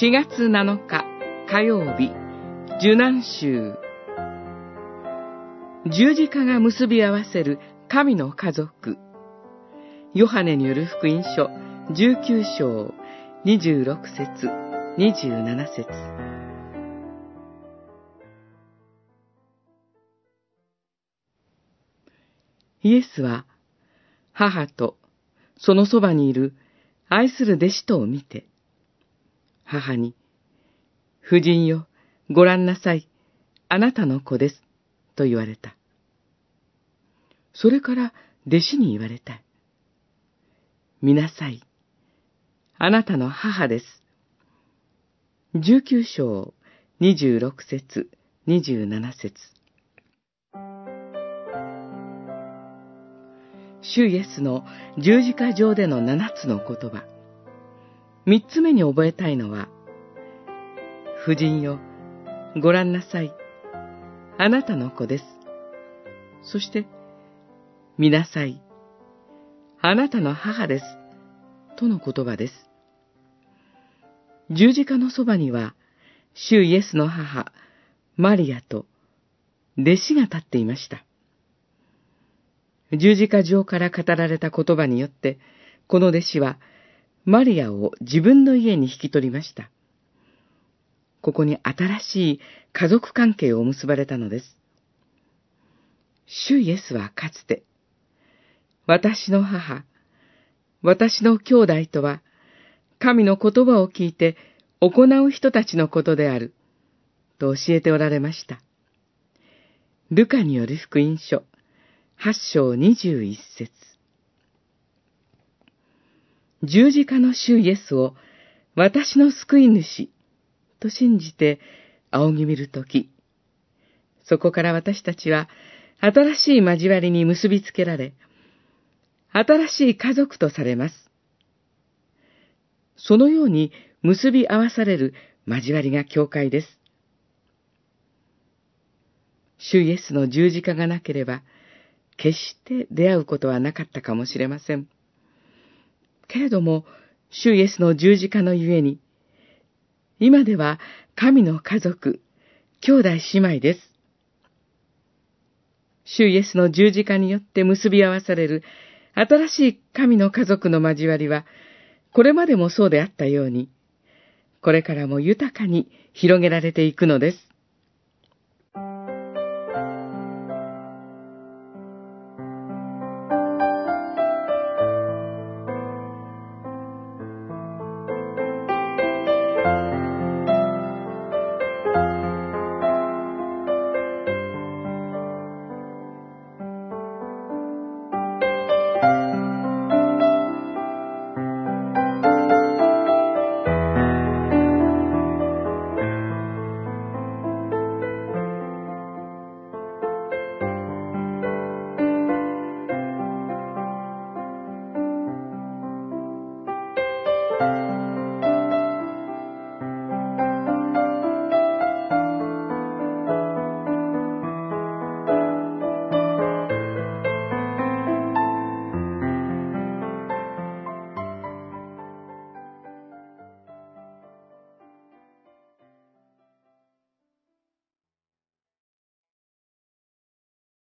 4月7日火曜日、受難週。十字架が結び合わせる神の家族。ヨハネによる福音書19章26節27節イエスは母とそのそばにいる愛する弟子とを見て、母に、夫人よ、ご覧なさい、あなたの子です、と言われた。それから弟子に言われた。見なさい、あなたの母です。19章26節27節主イエスの十字架上での七つの言葉。三つ目に覚えたいのは、夫人よ、ご覧なさい。あなたの子です。そして、見なさい。あなたの母です。との言葉です。十字架のそばには、主イエスの母、マリアと、弟子が立っていました。十字架上から語られた言葉によって、この弟子は、マリアを自分の家に引き取りました。ここに新しい家族関係を結ばれたのです。主イエスはかつて、私の母、私の兄弟とは、神の言葉を聞いて行う人たちのことである、と教えておられました。ルカによる福音書、八章二十一節十字架の主イエスを私の救い主と信じて仰ぎ見るとき、そこから私たちは新しい交わりに結びつけられ、新しい家族とされます。そのように結び合わされる交わりが教会です。主イエスの十字架がなければ、決して出会うことはなかったかもしれません。けれども、主イエスの十字架のゆえに、今では神の家族、兄弟姉妹です。主イエスの十字架によって結び合わされる新しい神の家族の交わりは、これまでもそうであったように、これからも豊かに広げられていくのです。